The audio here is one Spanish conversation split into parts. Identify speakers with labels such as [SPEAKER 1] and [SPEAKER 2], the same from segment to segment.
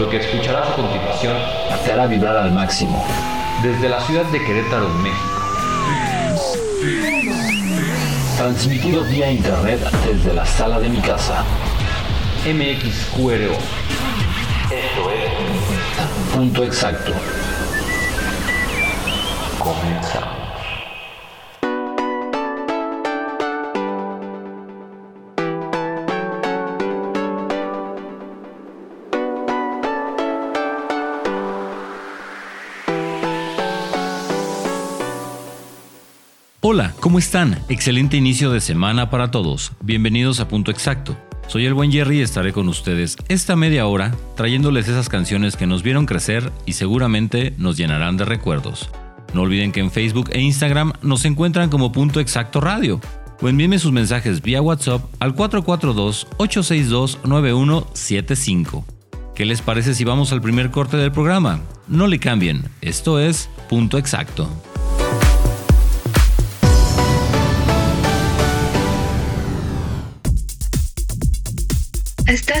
[SPEAKER 1] Lo que escucharás a continuación
[SPEAKER 2] te hará vibrar al máximo.
[SPEAKER 1] desde la ciudad de Querétaro, México.
[SPEAKER 2] Transmitido vía internet desde la sala de mi casa.
[SPEAKER 1] MXQRO.
[SPEAKER 2] Esto es Punto Exacto. Comenzamos.
[SPEAKER 3] Hola, ¿cómo están? Excelente inicio de semana para todos. Bienvenidos a Punto Exacto. Soy el buen Jerry y estaré con ustedes esta media hora trayéndoles esas canciones que nos vieron crecer y seguramente nos llenarán de recuerdos. No olviden que en Facebook e Instagram nos encuentran como Punto Exacto Radio o envíenme sus mensajes vía WhatsApp al 442-862-9175. ¿Qué les parece si vamos al primer corte del programa? No le cambien, esto es Punto Exacto.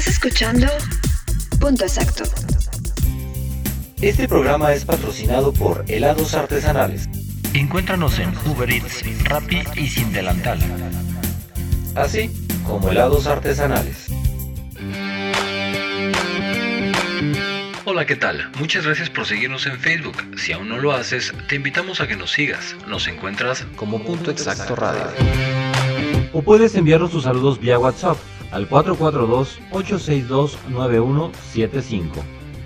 [SPEAKER 4] Estás escuchando Punto Exacto.
[SPEAKER 2] Este programa es patrocinado por Helados Artesanales.
[SPEAKER 3] Encuéntranos en Uber Eats, Rappi y Sin Delantal.
[SPEAKER 2] Así como helados artesanales.
[SPEAKER 3] Hola, ¿qué tal? Muchas gracias por seguirnos en Facebook. Si aún no lo haces, te invitamos a que nos sigas. Nos encuentras
[SPEAKER 2] Como Punto Exacto Radio.
[SPEAKER 5] o puedes enviarnos tus saludos vía WhatsApp al 442-862-9175.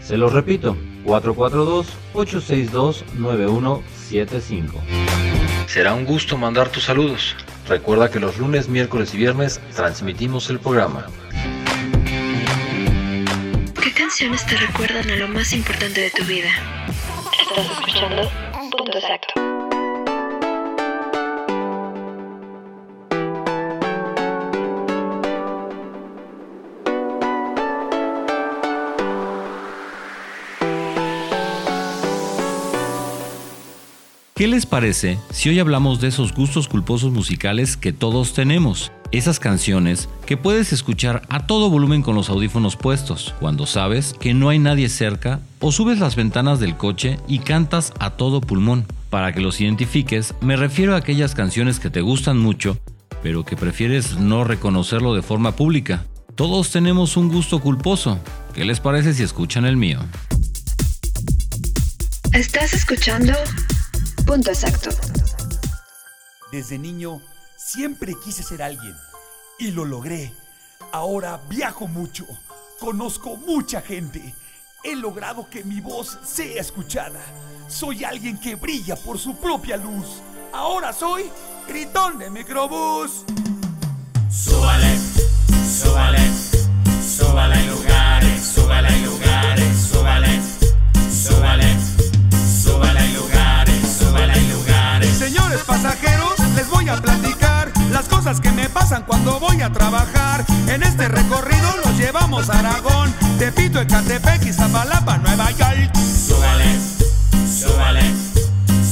[SPEAKER 5] Se los repito, 442-862-9175.
[SPEAKER 3] Será un gusto mandar tus saludos.
[SPEAKER 5] Recuerda que los lunes, miércoles y viernes transmitimos el programa.
[SPEAKER 4] ¿Qué canciones te recuerdan a lo más importante de tu vida? Estás escuchando Punto Exacto.
[SPEAKER 3] ¿Qué les parece si hoy hablamos de esos gustos culposos musicales que todos tenemos? Esas canciones que puedes escuchar a todo volumen con los audífonos puestos, cuando sabes que no hay nadie cerca o subes las ventanas del coche y cantas a todo pulmón. Para que los identifiques, me refiero a aquellas canciones que te gustan mucho, pero que prefieres no reconocerlo de forma pública. Todos tenemos un gusto culposo. ¿Qué les parece si escuchan el mío?
[SPEAKER 4] Estás escuchando Punto Exacto.
[SPEAKER 6] Desde niño siempre quise ser alguien y lo logré. Ahora viajo mucho, conozco mucha gente. He logrado que mi voz sea escuchada. Soy alguien que brilla por su propia luz. Ahora soy gritón de microbús. Súbale, súbale, súbale en lugares, súbale en lugares, súbale, súbale, Señores pasajeros, les voy a platicar las cosas que me pasan cuando voy a trabajar. En este recorrido los llevamos a Aragón, Tepito, Ecatepec, Iztapalapa, Nueva York. Súbale, súbale,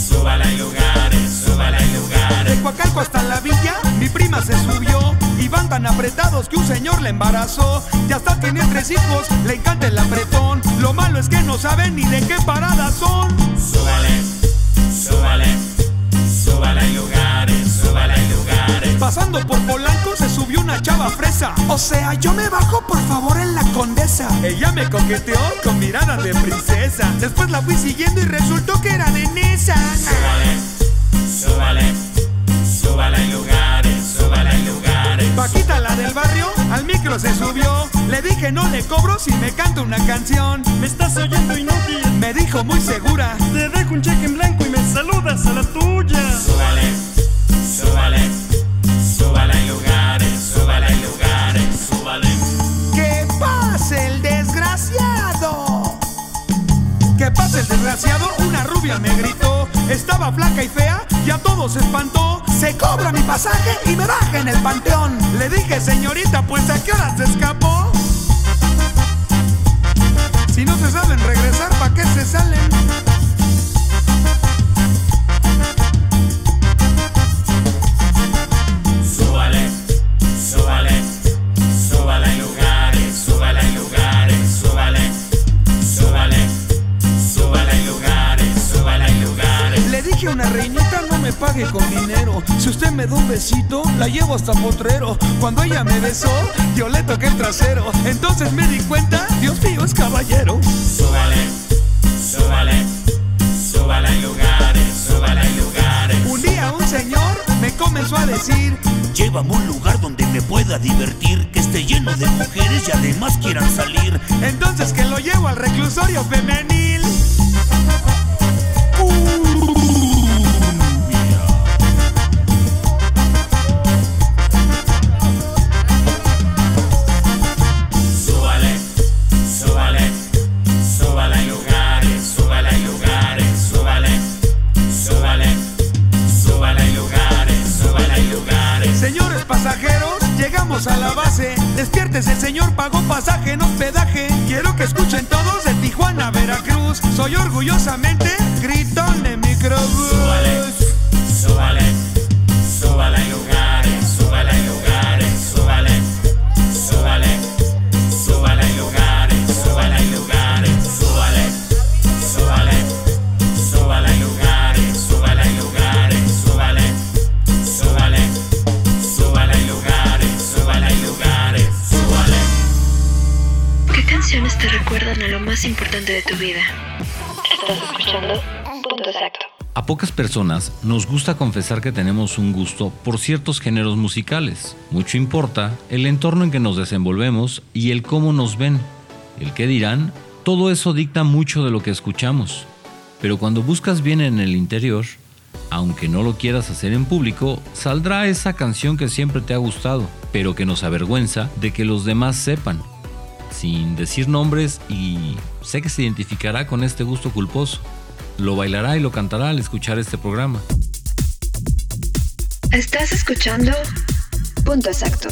[SPEAKER 6] súbale en lugares, súbale en lugares. De Coacalco hasta la villa, mi prima se subió. Y van tan apretados que un señor le embarazó. Ya hasta tiene tres hijos, le encanta el apretón. Lo malo es que no saben ni de qué parada son. Súbale, súbale, súbale en lugares, súbale en lugares. Pasando por Polanco se subió una chava fresa. O sea, yo me bajo por favor en la condesa. Ella me coqueteó con miradas de princesa. Después la fui siguiendo y resultó que era de Nesa. Súbale, súbale, súbale en lugares. Paquita, la del barrio, al micro se subió. Le dije no le cobro si me canta una canción. Me estás oyendo inútil. Me dijo muy segura. Te dejo un cheque en blanco y me saludas a la tuya. Súbale, súbale, súbale hay
[SPEAKER 7] lugares, súbale hay lugares, súbale.
[SPEAKER 6] ¡Que pase el desgraciado! ¡Que pase el desgraciado! Una rubia me gritó. Estaba flaca y fea y a todos espantó. Se cobra mi pasaje y me baja en el panteón. Le dije, señorita, pues a qué horas se escapó. Si no se saben regresar, ¿para qué se salen? Pague con dinero. Si usted me da un besito, la llevo hasta potrero. Cuando ella me besó, yo le toqué el trasero. Entonces me di cuenta, Dios mío es caballero.
[SPEAKER 8] Súbale, súbale, súbale en lugares, súbale en lugares.
[SPEAKER 6] Un día un señor me comenzó a decir,
[SPEAKER 9] Llévame a un lugar donde me pueda divertir, que esté lleno de mujeres y además quieran salir.
[SPEAKER 6] entonces que lo llevo al reclusorio femenil.
[SPEAKER 8] Súbale,
[SPEAKER 6] Soy orgullosamente
[SPEAKER 3] nos gusta confesar que tenemos un gusto por ciertos géneros musicales. Mucho importa el entorno en que nos desenvolvemos y el cómo nos ven. El qué dirán, todo eso dicta mucho de lo que escuchamos. Pero cuando buscas bien en el interior, aunque no lo quieras hacer en público, saldrá esa canción que siempre te ha gustado, pero que nos avergüenza de que los demás sepan. Sin decir nombres y sé que se identificará con este gusto culposo. Lo bailará y lo cantará al escuchar este programa.
[SPEAKER 4] Estás escuchando Punto Exacto.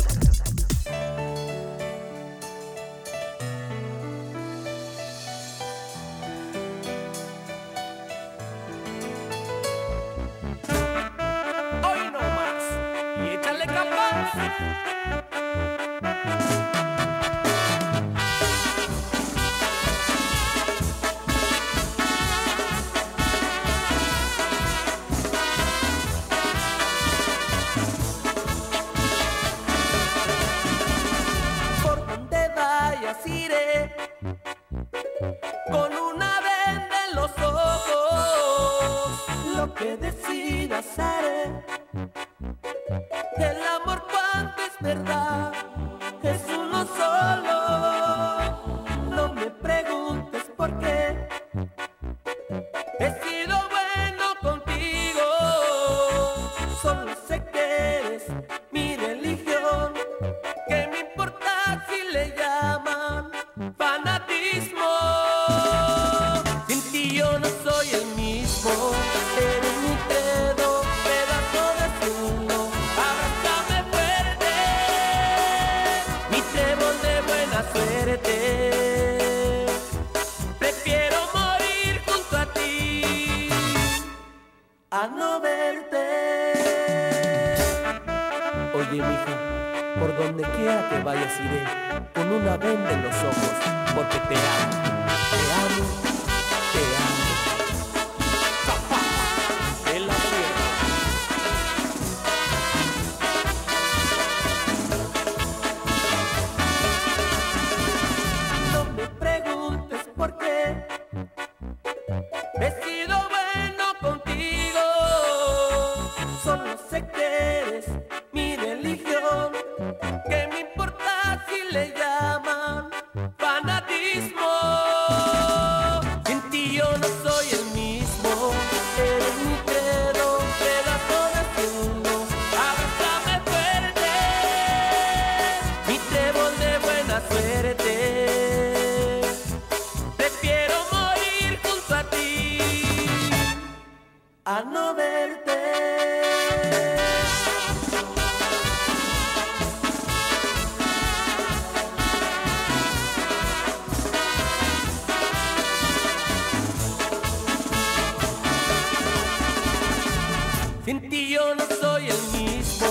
[SPEAKER 10] En ti yo no soy el mismo,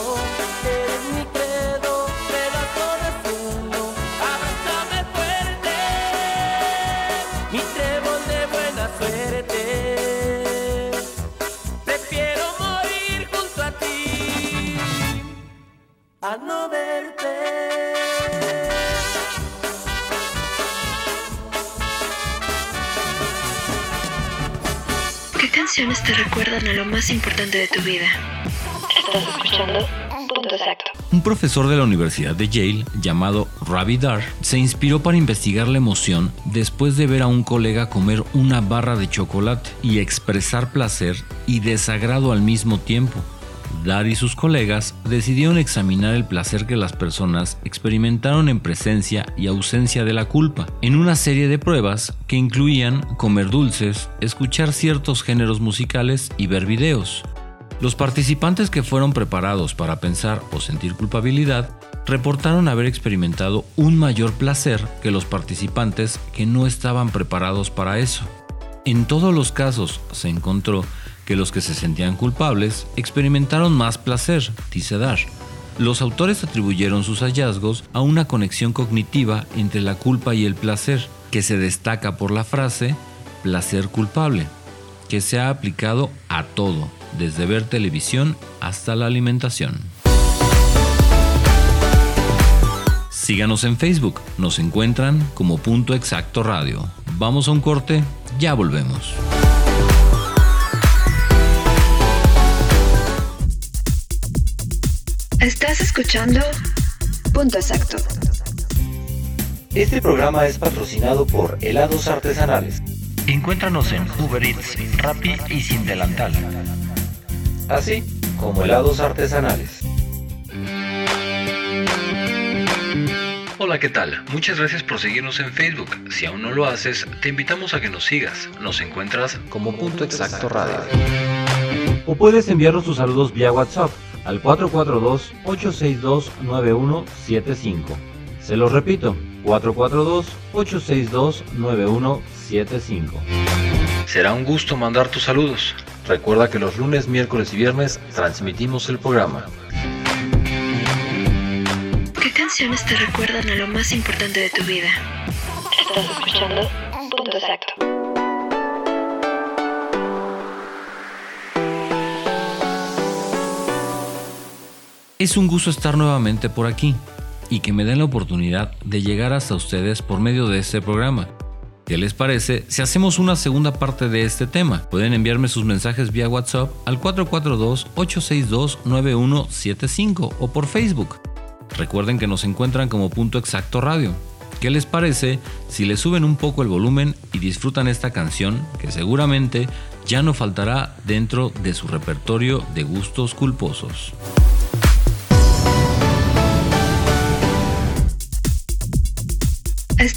[SPEAKER 1] canciones te recuerdan a lo más importante de tu vida? Estás escuchando Punto Exacto.
[SPEAKER 3] Un profesor de la Universidad de Yale, llamado Ravi Dar, se inspiró para investigar la emoción después de ver a un colega comer una barra de chocolate y expresar placer y desagrado al mismo tiempo. Dar y sus colegas decidieron examinar el placer que las personas experimentaron en presencia y ausencia de la culpa, en una serie de pruebas que incluían comer dulces, escuchar ciertos géneros musicales y ver videos. Los participantes que fueron preparados para pensar o sentir culpabilidad reportaron haber experimentado un mayor placer que los participantes que no estaban preparados para eso. En todos los casos se encontró que los que se sentían culpables experimentaron más placer, dice Dar. Los autores atribuyeron sus hallazgos a una conexión cognitiva entre la culpa y el placer, que se destaca por la frase placer culpable, que se ha aplicado a todo, desde ver televisión hasta la alimentación. Síganos en Facebook, nos encuentran como Punto Exacto Radio. Vamos a un corte, ya volvemos.
[SPEAKER 1] Estás escuchando Punto Exacto.
[SPEAKER 5] Este programa es patrocinado por Helados Artesanales.
[SPEAKER 11] Encuéntranos en Uber Eats, Rappi y Sin Delantal.
[SPEAKER 5] Así como helados artesanales.
[SPEAKER 3] Hola, ¿qué tal? Muchas gracias por seguirnos en Facebook. Si aún no lo haces, te invitamos a que nos sigas. Nos encuentras
[SPEAKER 5] como Punto Exacto Radio. O puedes enviarnos tus saludos vía WhatsApp al 442-862-9175. Se los repito, 442-862-9175.
[SPEAKER 12] Será un gusto mandar tus saludos.
[SPEAKER 5] Recuerda que los lunes, miércoles y viernes transmitimos el programa.
[SPEAKER 1] ¿Qué canciones te recuerdan a lo más importante de tu vida? Estás escuchando Punto Exacto.
[SPEAKER 3] Es un gusto estar nuevamente por aquí y que me den la oportunidad de llegar hasta ustedes por medio de este programa. ¿Qué les parece si hacemos una segunda parte de este tema? Pueden enviarme sus mensajes vía WhatsApp al 442-862-9175 o por Facebook. Recuerden que nos encuentran como Punto Exacto Radio. ¿Qué les parece si le suben un poco el volumen y disfrutan esta canción que seguramente ya no faltará dentro de su repertorio de gustos culposos?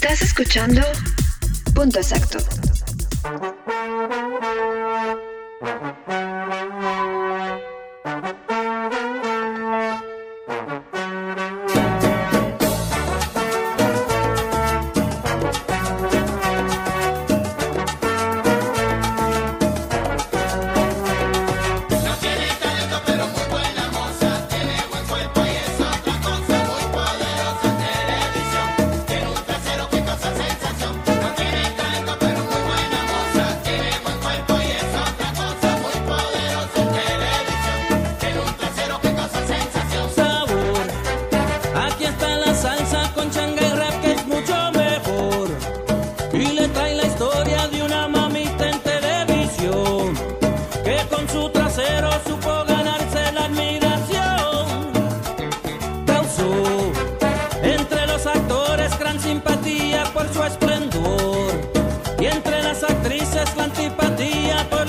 [SPEAKER 1] Estás escuchando Punto Exacto.
[SPEAKER 13] Y
[SPEAKER 14] le trae la historia de una mamita en televisión que con su trasero supo ganarse la admiración. Causó entre los actores gran simpatía por su esplendor y entre las actrices la antipatía por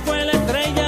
[SPEAKER 13] fijo en
[SPEAKER 14] la estrella.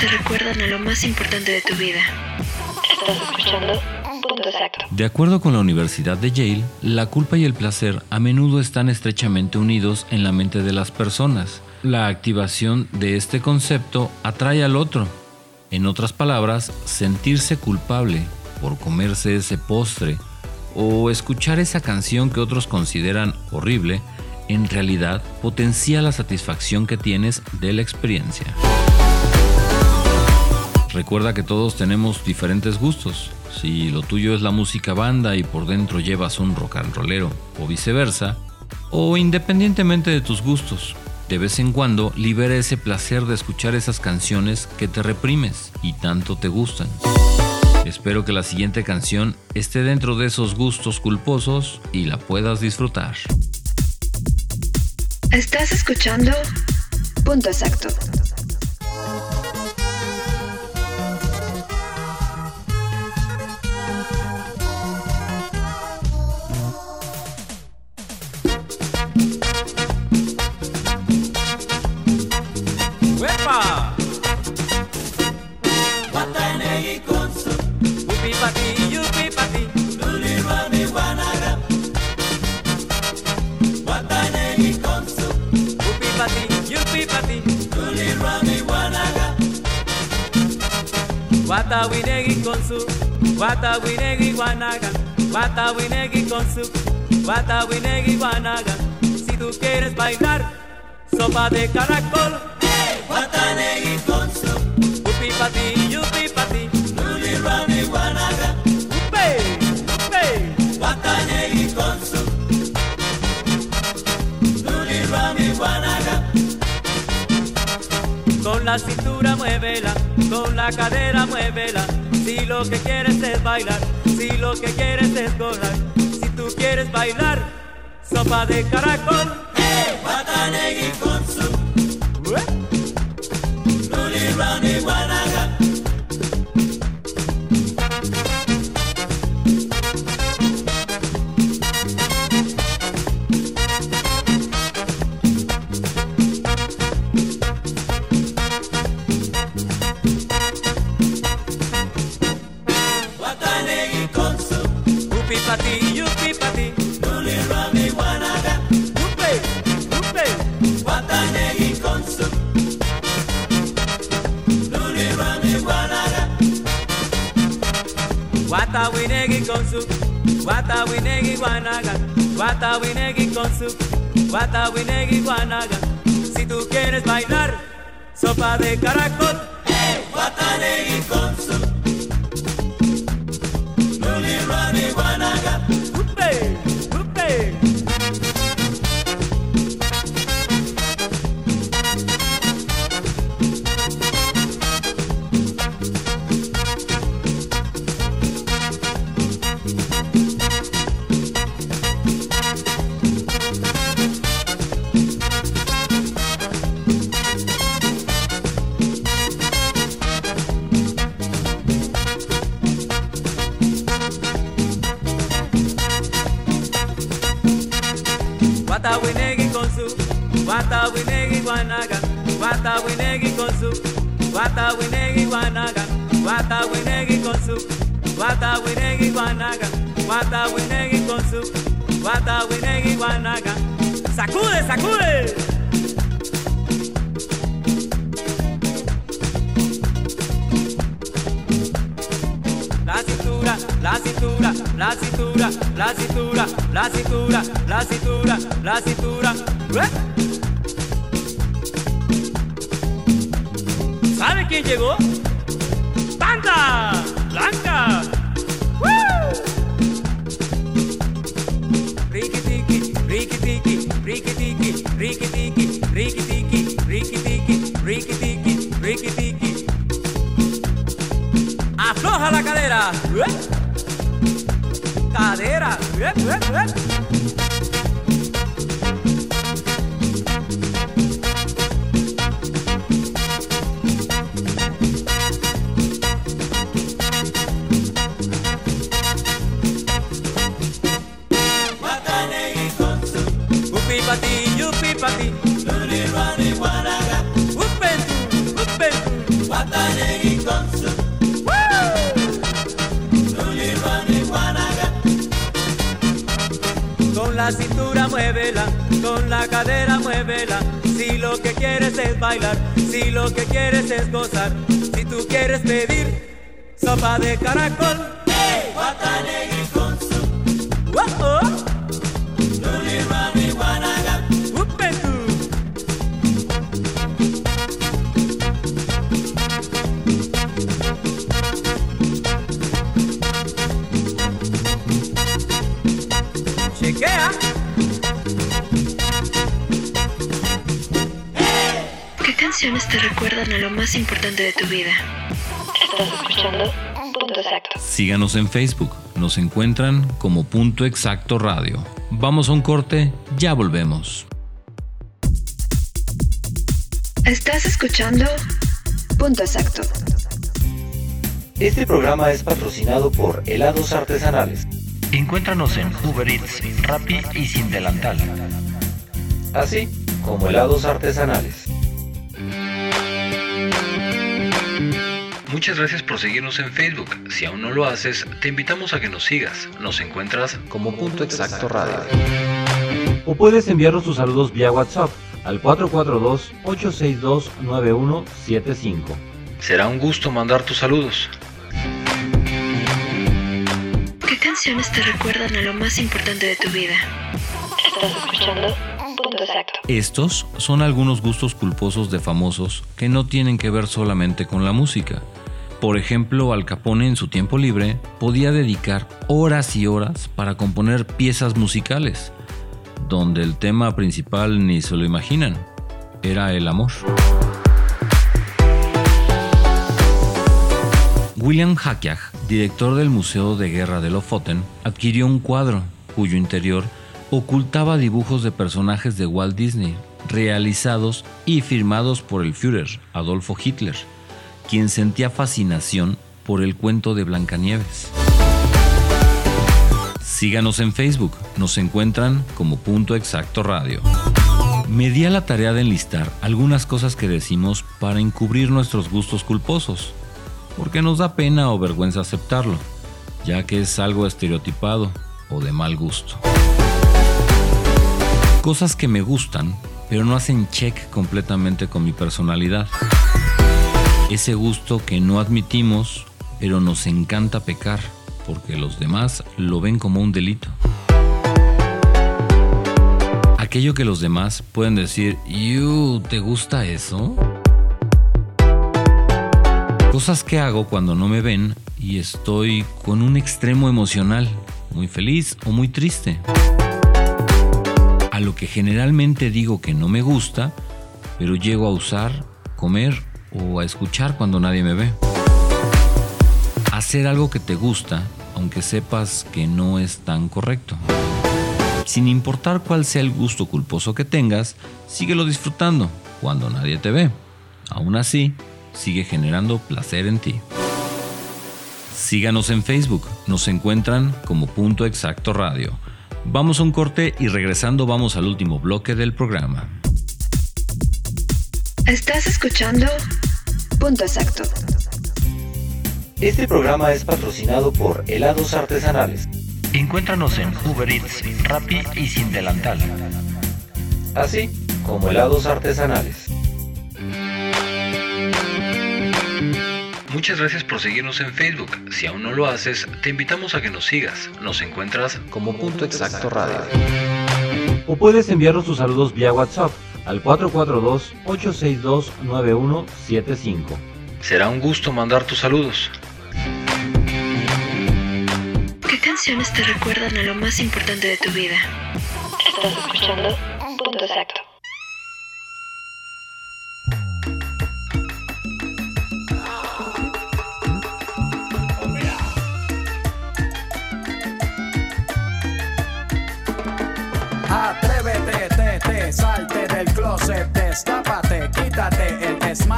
[SPEAKER 4] Te recuerdan a lo más importante de tu vida? Estás escuchando Punto Exacto.
[SPEAKER 3] De acuerdo con la Universidad de Yale, la culpa y el placer a menudo están estrechamente unidos en la mente de las personas. La activación de este concepto atrae al otro. En otras palabras, sentirse culpable por comerse ese postre o escuchar esa canción que otros consideran horrible, en realidad potencia la satisfacción que tienes de la experiencia. Recuerda que todos tenemos diferentes gustos. Si lo tuyo es la música banda y por dentro llevas un rock and rollero o viceversa, o independientemente de tus gustos, de vez en cuando libera ese placer de escuchar esas canciones que te reprimes y tanto te gustan. Espero que la siguiente canción esté dentro de esos gustos culposos y la puedas disfrutar.
[SPEAKER 4] Estás escuchando Punto Exacto.
[SPEAKER 10] Wata winegi konsu, wata winegi wanaga, wata winegi konsu, wata winegi wanaga. Si tú quieres bailar, sopa de caracol. Watanegi konsu, upi pati, yupi pati, luli rami wanaga. Upe, upe, watanegi konsu, luli rami wanaga. Con la cintura con la cadera muévela. Si lo que quieres es bailar, si lo que quieres es gozar, si tú quieres bailar, sopa de caracol. ¡Eh! Watanegi konsu. Luli Rani Wanaga Wata winegi konsu. Wata winegi wanaga. Si tú quieres bailar, sopa de caracol. Hey, watanegi konsu. Luli rami wanaga. Winegi wanaga, wata winegi konsu, wata winegi wanaga. Sacude, sacude. La cintura, la cintura, la cintura, la cintura, la cintura, la cintura, la cintura. ¡Eh! ¿Sabe quién llegó? ¡Banda! Rikitiki, rikitiki, rikitiki, rikitiki, rikitiki, rikitiki, rikitiki. Afloja la cadera. Cadera. La cintura muévela, con la cadera muévela. Si lo que quieres es bailar, si lo que quieres es gozar, si tú quieres pedir sopa de caracol. Hey, konsu. Oh, oh.
[SPEAKER 4] Canciones te recuerdan a lo más importante de tu vida? Estás escuchando Punto Exacto.
[SPEAKER 3] Síganos en Facebook, nos encuentran como Punto Exacto Radio. Vamos a un corte, ya volvemos.
[SPEAKER 4] Estás escuchando Punto Exacto.
[SPEAKER 5] Este programa es patrocinado por Helados Artesanales.
[SPEAKER 2] Encuéntranos en Uber Eats, Rappi y Sin Delantal.
[SPEAKER 5] Así como helados artesanales.
[SPEAKER 1] Muchas gracias por seguirnos en Facebook. Si aún no lo haces, te invitamos a que nos sigas. Nos encuentras
[SPEAKER 5] como Punto Exacto Radio. O puedes enviarnos tus saludos vía WhatsApp al 442-862-9175.
[SPEAKER 1] Será un gusto mandar tus saludos.
[SPEAKER 4] ¿Qué canciones te recuerdan a lo más importante de tu vida? Estás escuchando Punto Exacto.
[SPEAKER 3] Estos son algunos gustos culposos de famosos que no tienen que ver solamente con la música. Por ejemplo, Al Capone en su tiempo libre podía dedicar horas y horas para componer piezas musicales, donde el tema principal ni se lo imaginan, era el amor. William Hackiag, director del Museo de Guerra de Lofoten, adquirió un cuadro cuyo interior ocultaba dibujos de personajes de Walt Disney, realizados y firmados por el Führer, Adolfo Hitler, quien sentía fascinación por el cuento de Blancanieves. Síganos en Facebook, nos encuentran como Punto Exacto Radio. Me di a la tarea de enlistar algunas cosas que decimos para encubrir nuestros gustos culposos, porque nos da pena o vergüenza aceptarlo, ya que es algo estereotipado o de mal gusto. Cosas que me gustan, pero no hacen check completamente con mi personalidad. Ese gusto que no admitimos, pero nos encanta pecar, porque los demás lo ven como un delito. Aquello que los demás pueden decir, ¿You te gusta eso? Cosas que hago cuando no me ven y estoy con un extremo emocional, muy feliz o muy triste. A lo que generalmente digo que no me gusta, pero llego a usar, comer o a escuchar cuando nadie me ve. Hacer algo que te gusta, aunque sepas que no es tan correcto. Sin importar cuál sea el gusto culposo que tengas, síguelo disfrutando cuando nadie te ve. Aún así, sigue generando placer en ti. Síganos en Facebook, nos encuentran como Punto Exacto Radio. Vamos a un corte y regresando vamos al último bloque del programa.
[SPEAKER 4] Estás escuchando Punto Exacto.
[SPEAKER 5] Este programa es patrocinado por Helados Artesanales.
[SPEAKER 2] Encuéntranos en Uber Eats, Rappi y Sin Delantal.
[SPEAKER 5] Así como helados artesanales.
[SPEAKER 1] Muchas gracias por seguirnos en Facebook. Si aún no lo haces, te invitamos a que nos sigas. Nos encuentras
[SPEAKER 5] como Punto Exacto Radio. O puedes enviarnos tus saludos vía WhatsApp al 442-862-9175.
[SPEAKER 1] Será un gusto mandar tus saludos.
[SPEAKER 4] ¿Qué canciones te recuerdan a lo más importante de tu vida? Estás escuchando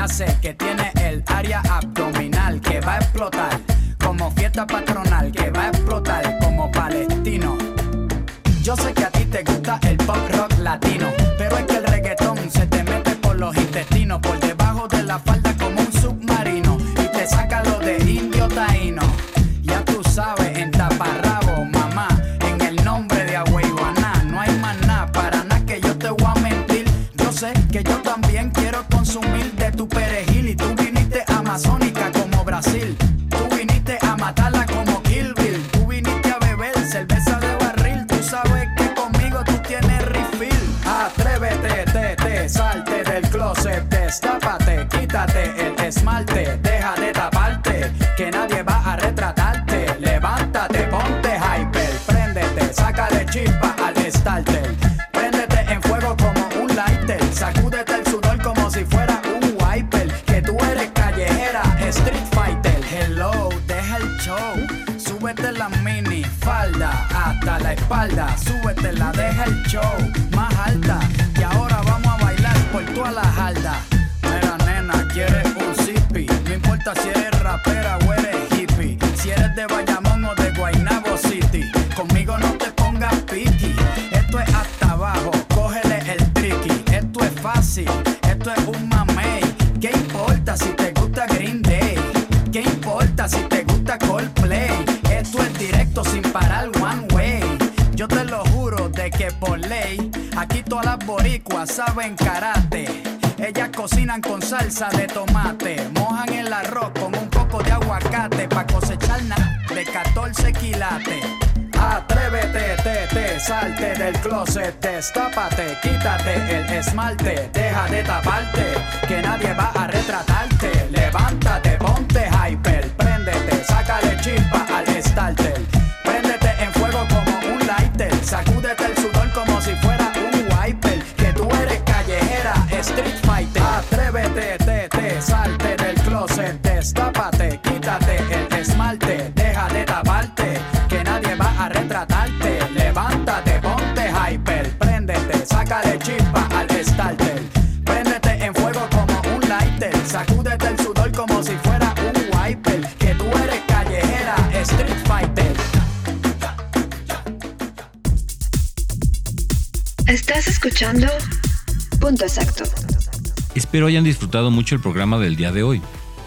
[SPEAKER 15] Ya sé que tiene el área abdominal que va a explotar como fiesta patronal, que va a explotar Súbete la mini falda hasta la espalda. Súbete la, deja el show más alta. Y ahora vamos a bailar por toda la jalda. Mira, nena, quieres un zippy. No importa si eres rapera o eres hippie. Si eres de Bayamón todas las boricuas saben karate. Ellas cocinan con salsa de tomate, mojan el arroz con un poco de aguacate pa' cosechar nada de 14 quilates. Atrévete, te, te, salte del closet, destápate, quítate el esmalte, deja de taparte, que nadie va a retratarte. Levántate, ponte
[SPEAKER 3] Espero hayan disfrutado mucho el programa del día de hoy.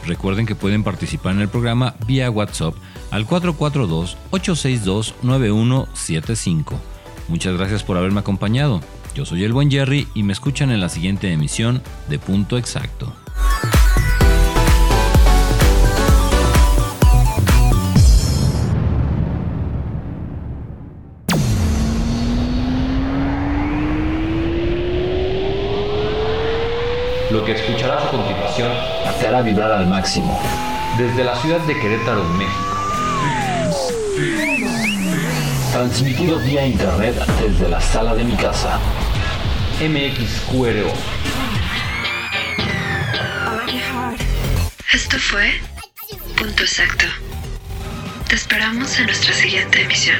[SPEAKER 3] Recuerden que pueden participar en el programa vía WhatsApp al 442-862-9175. Muchas gracias por haberme acompañado. Yo soy el buen Jerry y me escuchan en la siguiente emisión de Punto Exacto.
[SPEAKER 16] Lo que escucharás a continuación te hará vibrar al máximo. Desde la ciudad de Querétaro, México. Transmitido vía internet desde la sala de mi casa. MXQRO.
[SPEAKER 1] Esto fue Punto Exacto. Te esperamos en nuestra siguiente emisión.